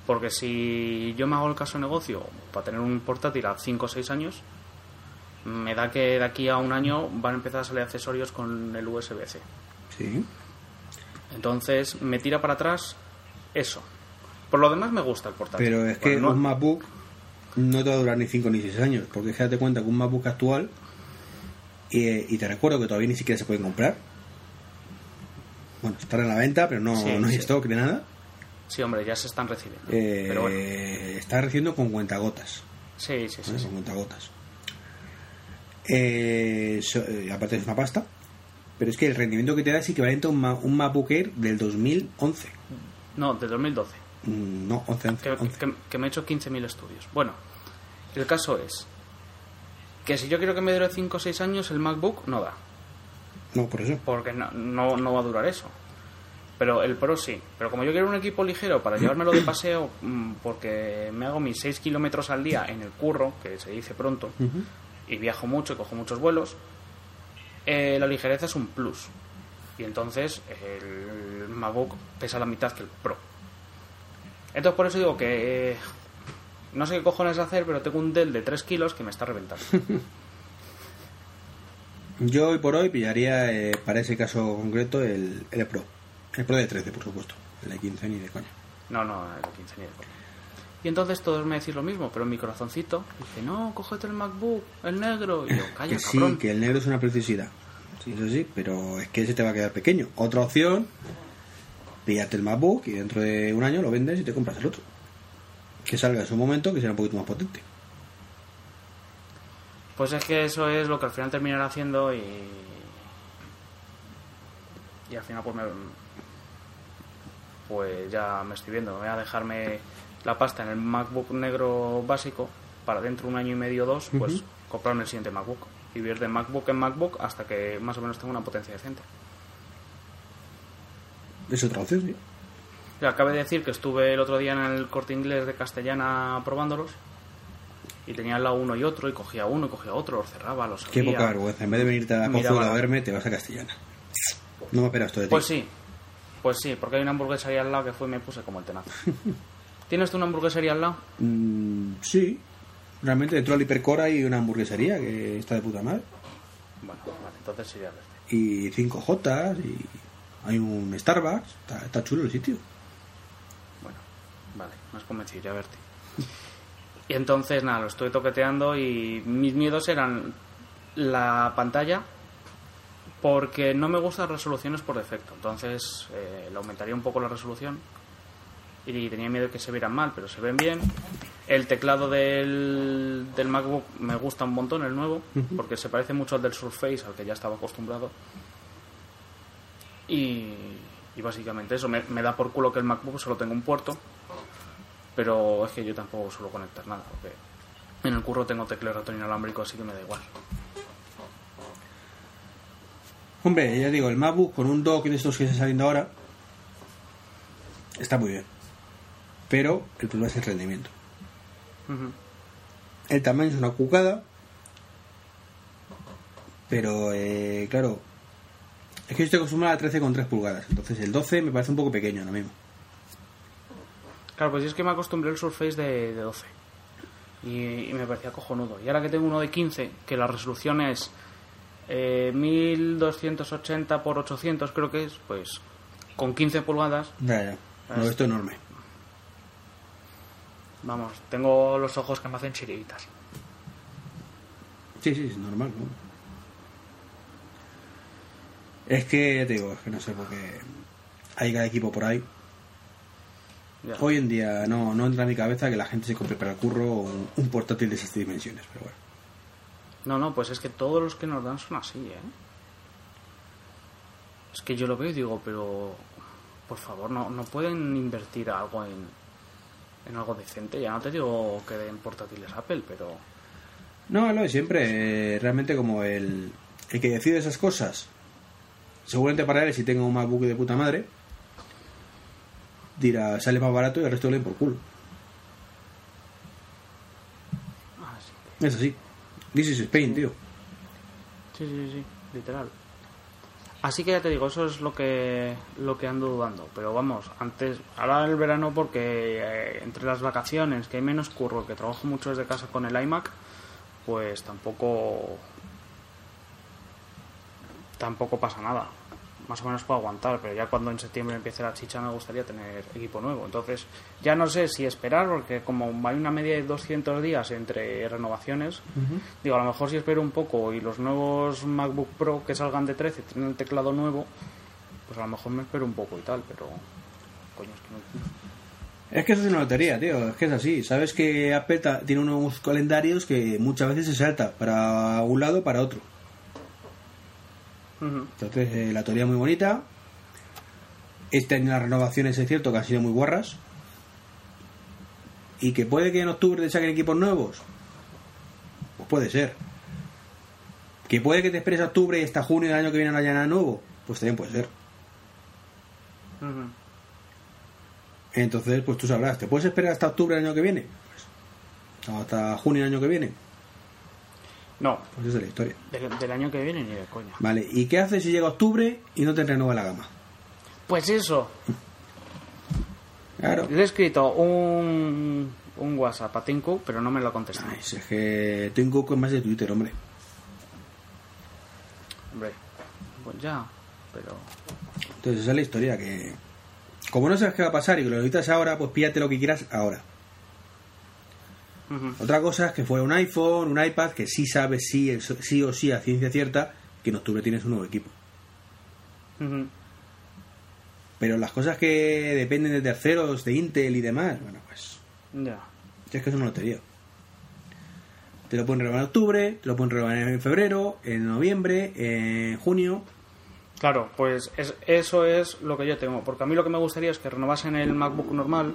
Porque si yo me hago el caso negocio para tener un portátil a 5 o 6 años, me da que de aquí a un año van a empezar a salir accesorios con el USB-C. Sí. Entonces me tira para atrás eso. Por lo demás me gusta el portátil. Pero es que Bueno, no- un MacBook no te va a durar ni 5 ni 6 años, porque es que date cuenta que un MacBook actual, eh, y te recuerdo que todavía ni siquiera se pueden comprar. Bueno, están en la venta, pero no, Sí, no hay sí. stock de nada. Sí, hombre, ya se están recibiendo. Eh, Pero bueno, Está recibiendo con cuentagotas. sí, sí, sí. ¿vale? sí. Con cuentagotas. Eh, so- eh, aparte es una pasta. Pero es que el rendimiento que te da es equivalente a un, un MacBook Air del 2011. No, de 2012. Mm, No, 11, 11, que, 11. que- que me he hecho 15.000 estudios. Bueno, el caso es que si yo quiero que me dure 5 o 6 años, el MacBook no da. No, por eso. Porque no, no, no va a durar eso. Pero el Pro sí. Pero como yo quiero un equipo ligero para llevármelo de <coughs> paseo, mm, porque me hago mis 6 kilómetros al día en el curro, que se dice pronto, y viajo mucho y cojo muchos vuelos, eh, la ligereza es un plus. Y entonces el MacBook pesa la mitad que el Pro. Entonces por eso digo que eh, no sé qué cojones hacer, pero tengo un Dell de 3 kilos que me está reventando. <laughs> Yo hoy por hoy pillaría eh, para ese caso concreto el, el Pro. El Pro de 13, por supuesto. El de 15 ni de coña. No, no, el 15 ni de coña. Y entonces todos me decís lo mismo, pero en mi corazoncito dice, no, cógete el MacBook, el negro. Y yo, calla, que sí, cabrón. que el negro es una preciosidad. Sí, eso sí, pero es que ese te va a quedar pequeño. Otra opción, pillarte el MacBook y dentro de un año lo vendes y te compras el otro. Que salga en su momento, que sea un poquito más potente. Pues es que eso es lo que al final terminará haciendo y. Y al final, pues me. Pues ya me estoy viendo. Voy a dejarme la pasta en el MacBook negro básico para dentro de un año y medio o dos, pues comprarme el siguiente MacBook. Y vivir de MacBook en MacBook hasta que más o menos tenga una potencia decente. Es otra opción, sí. Ya acabé de decir que estuve el otro día en el corte inglés de Castellana probándolos. Y tenía al lado uno y otro, y cogía uno y cogía otro, los cerraba, los Qué poca vergüenza. En vez de venirte a la Pozuelo a la- verme, te vas a Castellana. No me esperas esto de ti. Pues sí, pues sí, porque hay una hamburguesería al lado que fue y me puse como el tenazo. <laughs> ¿Tienes tú una hamburguesería al lado? Mm, sí. Realmente dentro del hipercora hay una hamburguesería que está de puta madre. Bueno, vale, entonces sí, a verte. Y 5J y hay un Starbucks. Está, está chulo el sitio. Bueno, vale, has convencido, ya verte. Y entonces, nada, lo estoy toqueteando y mis miedos eran la pantalla porque no me gustan resoluciones por defecto. Entonces, eh, le aumentaría un poco la resolución y tenía miedo de que se vieran mal, pero se ven bien. El teclado del, del MacBook me gusta un montón, el nuevo, porque se parece mucho al del Surface, al que ya estaba acostumbrado. Y, y básicamente eso, me, me da por culo que el MacBook solo tenga un puerto, pero es que yo tampoco suelo conectar nada, porque en el curro tengo teclado ratón inalámbrico, así que me da igual. Hombre, ya digo, el MacBook con un dock de estos que están saliendo ahora está muy bien. Pero el problema es el rendimiento. Ujú. El tamaño es una cucada. Pero, eh, claro, es que yo estoy acostumbrado a 13,3 pulgadas. Entonces el 12 me parece un poco pequeño ahora mismo. Claro, pues yo es que me acostumbré al Surface de, de 12 y, y me parecía cojonudo. Y ahora que tengo uno de 15, que la resolución es eh, 1280 por 800 creo que es, pues con 15 pulgadas, Ya, ya. No, esto es enorme. vamos, tengo los ojos que me hacen chiribitas. Sí, sí, es normal, ¿no? Es que, te digo, es que no sé por qué hay cada equipo por ahí. Hoy en día no, no entra en mi cabeza que la gente se compre para el curro un, un portátil de esas dimensiones, pero bueno. No, no, pues es que todos los que nos dan son así, ¿eh? Es que yo lo veo y digo, pero por favor, no, no pueden invertir algo en, en algo decente. Ya no te digo que den portátiles Apple, pero No, no, siempre, eh, realmente como el, el que decide esas cosas, seguramente para él, si tengo un MacBook de puta madre, dirá, sale más barato y el resto le den por culo. Ah, sí. Es así. This is Spain, tío. Sí, sí, sí, literal. Así que ya te digo, eso es lo que lo que ando dudando. Pero vamos, antes, ahora el verano porque eh, entre las vacaciones, que hay menos curro, que trabajo mucho desde casa con el iMac, pues tampoco tampoco pasa nada. más o menos puedo aguantar, pero ya cuando en septiembre empiece la chicha me gustaría tener equipo nuevo. Entonces, ya no sé si esperar, porque como hay una media de 200 días entre renovaciones, digo, a lo mejor si espero un poco y los nuevos MacBook Pro que salgan de 13 tienen el teclado nuevo, pues a lo mejor me espero un poco y tal, pero... Coño, es que no... Es que eso es una lotería, tío. Es que es así. Sabes que Apple tiene unos calendarios que muchas veces se salta para un lado o para otro. Entonces, eh, la teoría muy bonita. Este año las renovaciones es cierto que han sido muy guarras. Y que puede que en octubre te saquen equipos nuevos. Pues puede ser. Que puede que te esperes a octubre y hasta junio del año que viene no haya nada nuevo. Pues también puede ser. Entonces, pues tú sabrás. ¿Te puedes esperar hasta octubre del año que viene? Pues, hasta junio del año que viene. No, Pues esa es la historia. del, del año que viene ni de coña. Vale, ¿y qué haces si llega octubre y no te renueva la gama? Pues eso, Claro. le he escrito un, un WhatsApp a Tim Cook, pero no me lo ha contestado. Ay, si es que tengo con más de Twitter, hombre. Hombre, pues ya, pero... Entonces esa es la historia que... Como no sabes qué va a pasar y que lo necesitas ahora, pues píllate lo que quieras ahora. Otra cosa es que fuera un iPhone, un iPad, que sí sabes sí, sí o sí a ciencia cierta que en octubre tienes un nuevo equipo. Pero las cosas que dependen de terceros, de Intel y demás, bueno, pues Ya. es que es una lotería. Te lo pueden renovar en octubre, te lo pueden renovar en febrero, en noviembre, en junio. Claro, pues es- eso es lo que yo tengo. Porque a mí lo que me gustaría es que renovasen el MacBook normal,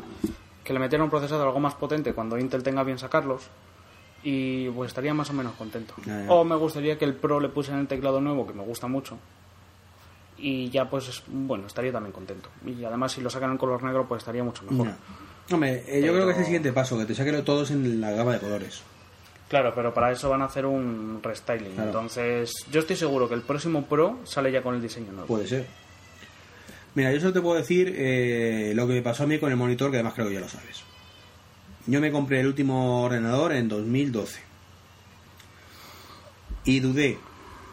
que le metieran un procesador algo más potente cuando Intel tenga bien sacarlos. Y pues estaría más o menos contento. Ya, ya. O me gustaría que el Pro le pusieran el teclado nuevo, que me gusta mucho. Y ya pues, bueno, estaría también contento. Y además si lo sacan en color negro, pues estaría mucho mejor. Ya. Hombre, eh, yo creo que es el siguiente paso, que te saquen todos en la gama de colores. Claro, pero para eso van a hacer un restyling. Claro. Entonces, yo estoy seguro que el próximo Pro sale ya con el diseño nuevo. Puede ser. Mira, yo solo te puedo decir eh, lo que me pasó a mí con el monitor, que además creo que ya lo sabes. Yo me compré el último ordenador en 2012. Y dudé,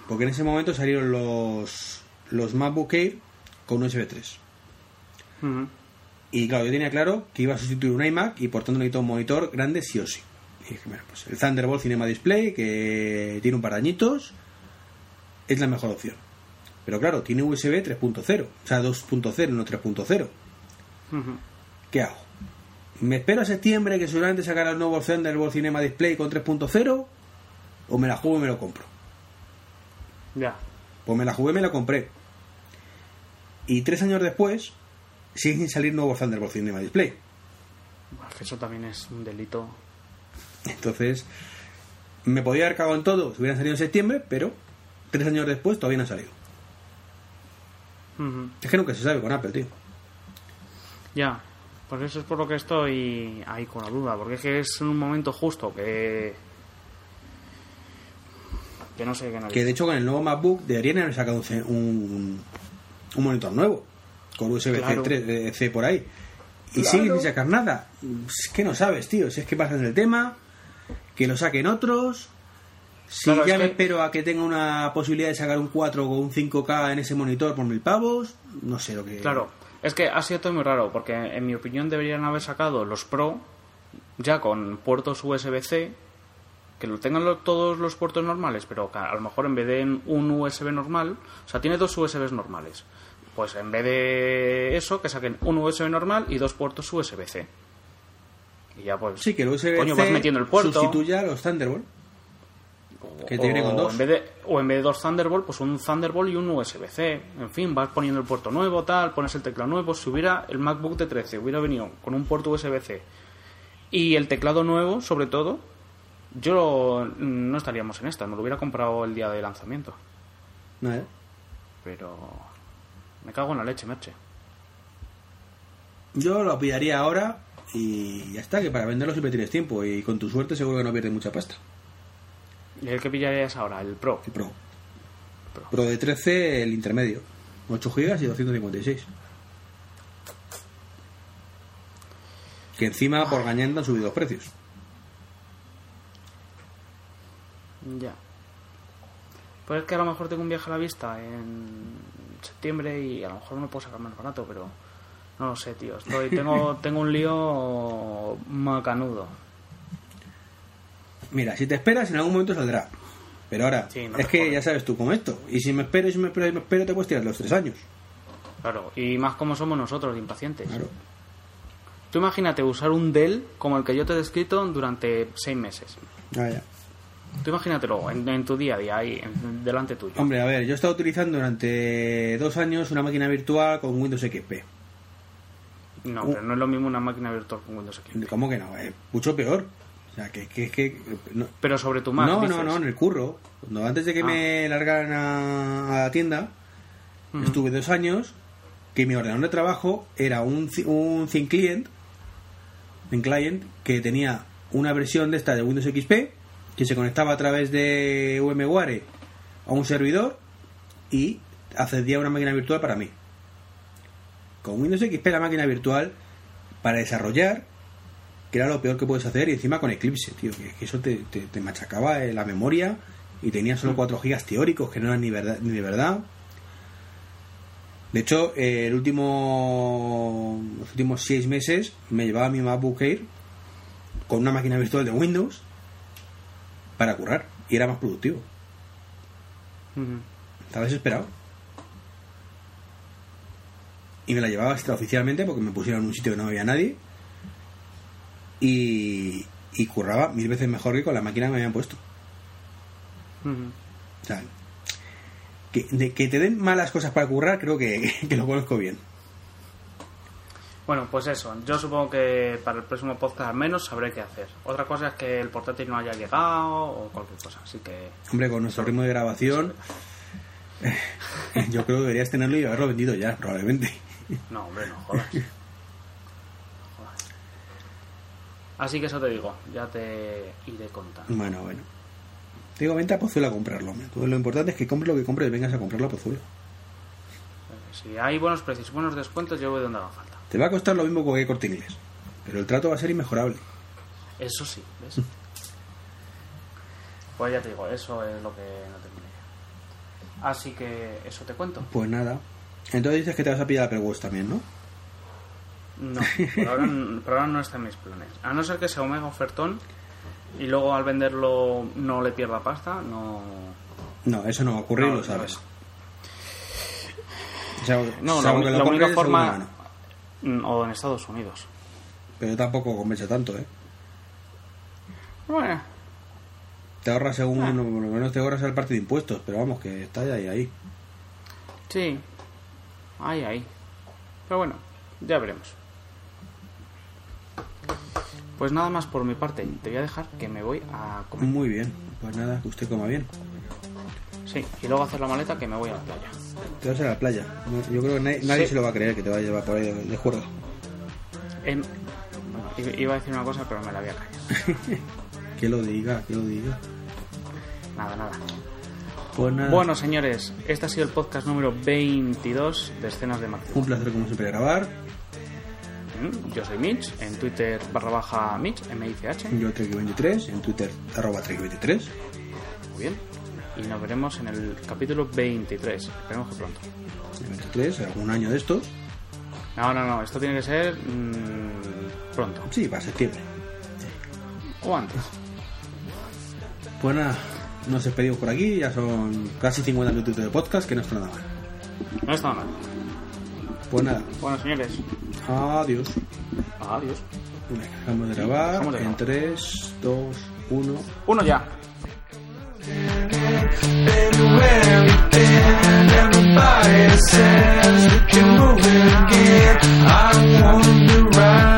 porque en ese momento salieron los, los MacBook Air con USB 3. Ujú. Y claro, yo tenía claro que iba a sustituir un iMac y por tanto necesito un monitor grande sí o sí. Y dije, bueno, pues el Thunderbolt Cinema Display, que tiene un par de añitos, es la mejor opción. Pero claro, tiene USB 3.0, o sea, 2.0, no 3.0. Ujú. ¿Qué hago? ¿Me espero a septiembre que seguramente sacará el nuevo Thunderbolt Cinema Display con 3.0? ¿O me la juego y me lo compro? Ya. Pues me la jugué y me la compré. Y tres años después, sigue sin salir nuevo Thunderbolt Cinema Display. Eso también es un delito. Entonces, me podía haber cagado en todo si hubieran salido en septiembre, pero tres años después todavía no ha salido. Ujú. Es que nunca se sabe con Apple, tío. Ya. Por eso es por lo que estoy ahí con la duda. Porque es que es un momento justo que. Que no sé qué Que de hecho con el nuevo MacBook deberían haber sacado un, un, monitor nuevo, con USB-C Claro. 3, eh, por ahí. Y Claro. siguen sin sacar nada. Es que no sabes, tío. Si es que pasan el tema, que lo saquen otros. Si Claro, ya me que- espero a que tenga una posibilidad de sacar un 4 o un 5K en ese monitor por mil pavos, no sé lo que. Claro. Es que ha sido todo muy raro. Porque en mi opinión deberían haber sacado los Pro ya con puertos USB-C. Que lo tengan lo- todos los puertos normales, pero que a lo mejor en vez de un USB normal, o sea, tiene dos USBs normales. Pues en vez de eso, que saquen un USB normal y dos puertos USB-C. Y ya pues. Sí, que el USB Coño, vas metiendo el puerto. sustituya a los Thunderbolt. Que te viene con o dos. En vez de, o en vez de dos Thunderbolt, pues un Thunderbolt y un USB-C. En fin, vas poniendo el puerto nuevo, tal, pones el teclado nuevo. Si hubiera el MacBook de 13, hubiera venido con un puerto USB-C y el teclado nuevo, sobre todo, yo no estaríamos en esta. Me lo hubiera comprado el día de lanzamiento. Vale. Pero me cago en la leche, Merche. Yo lo pillaría ahora y ya está, que para venderlo siempre tienes tiempo y con tu suerte seguro que no pierdes mucha pasta. ¿Y el que pillarías ahora? El Pro. El Pro. Pro. Pro de 13, el intermedio. 8 GB y 256. Que encima por gañando han subido los precios. Ya. Pues es que a lo mejor tengo un viaje a la vista en septiembre y a lo mejor me puedo sacar más barato, pero no lo sé, tío. Estoy, tengo, <laughs> tengo un lío macanudo. Mira, si te esperas, en algún momento saldrá. Pero ahora, Sí, no es que ya sabes tú, como esto. Y si me espero, y si me espero, y me espero, te puedes tirar los tres años. Claro, y más como somos nosotros, de impacientes. Claro. Tú imagínate usar un Dell como el que yo te he descrito durante seis meses. Ah, ya. Tú imagínatelo en, en tu día a día, ahí, en- delante tuyo. Hombre, a ver, yo he estado utilizando durante dos años una máquina virtual con Windows XP. No, Uh. pero no es lo mismo una máquina virtual con Windows XP. ¿Cómo que no? Es mucho peor. O sea, que que, que no, Pero sobre tu Mac, no, dices. no, no, en el curro. Cuando antes de que Ah. me largaran a, a la tienda, estuve dos años que mi ordenador de trabajo era un, un Thin Client, Thin Client que tenía una versión de esta de Windows XP que se conectaba a través de VMware a un servidor y accedía a una máquina virtual para mí. Con Windows XP la máquina virtual para desarrollar que era lo peor que puedes hacer y encima con Eclipse, tío, que, eso te, te- te machacaba eh, la memoria y tenía solo 4 gigas teóricos que no eran ni, verdad, ni de verdad. De hecho, eh, el último, los últimos 6 meses me llevaba mi MacBook Air con una máquina virtual de Windows para currar y era más productivo. Ujú. Estaba desesperado. Y me la llevaba extraoficialmente porque me pusieron en un sitio que no había nadie. Y, y curraba mil veces mejor que con la máquina que me habían puesto. O sea, que, de que te den malas cosas para currar, creo que, <laughs> que lo conozco bien. Bueno, pues eso. Yo supongo que para el próximo podcast al menos sabré qué hacer. Otra cosa es que el portátil no haya llegado o cualquier cosa. Así que Hombre, con nuestro ritmo de grabación, <laughs> yo creo que deberías tenerlo y haberlo vendido ya, probablemente. No, hombre. No jodas. Así que eso te digo, ya te iré contando. Bueno, bueno. Te digo, vente a Pozuelo a comprarlo. Tú, Lo importante es que compres lo que compres y vengas a comprarlo a Pozuelo. Si hay buenos precios, buenos descuentos, yo voy donde haga falta. Te va a costar lo mismo que cualquier corte inglés. Pero el trato va a ser inmejorable. Eso sí, ¿ves? <laughs> Pues ya te digo, eso es lo que no idea. Así que eso te cuento. Pues nada. Entonces dices que te vas a pillar Apple Watch también, ¿no? No, por ahora, por ahora no está en mis planes. A no ser que sea Omega ofertón y luego al venderlo no le pierda pasta, no. No, eso no va a ocurrir, No, lo sabes. No, es la, que lo la única forma. O en Estados Unidos. Pero tampoco convence tanto, ¿eh? Bueno, Te ahorras según, Ah. por lo menos te ahorras el parte de impuestos, pero vamos, que está ahí, ahí. sí. Ahí, ahí. Pero bueno, ya veremos. Pues nada más por mi parte. Te voy a dejar que me voy a comer. Muy bien. Pues nada, que usted coma bien. Sí, y luego hacer la maleta que me voy a la playa. Te vas a la playa. Yo creo que nadie, nadie Sí. se lo va a creer que te va a llevar por ahí de, de juerga. En- bueno, iba a decir una cosa, pero me la voy a callar. <laughs> Que lo diga, que lo diga. Nada, nada. Pues nada. Bueno, señores, este ha sido el podcast número 22 de Escenas de Máximo. Un placer como siempre grabar. Yo soy Mitch, en Twitter barra baja Mitch, M-I-C-H. Yo Trek23, en Twitter arroba Trek23. Muy bien. Y nos veremos en el capítulo 23. Esperemos que pronto. 23, algún año de estos. No, no, no. Esto tiene que ser mm, pronto. Sí, para septiembre. O antes. Pues nada, nos despedimos por aquí. Ya son casi 50 minutos de podcast, que no está nada mal. No está mal. Pues nada, Bueno, señores. adiós. Adiós. Venga, Dejamos de grabar Dejamos de en grabar. 3, 2, 1. Uno ya. Everybody says we can move again. I wanna be right,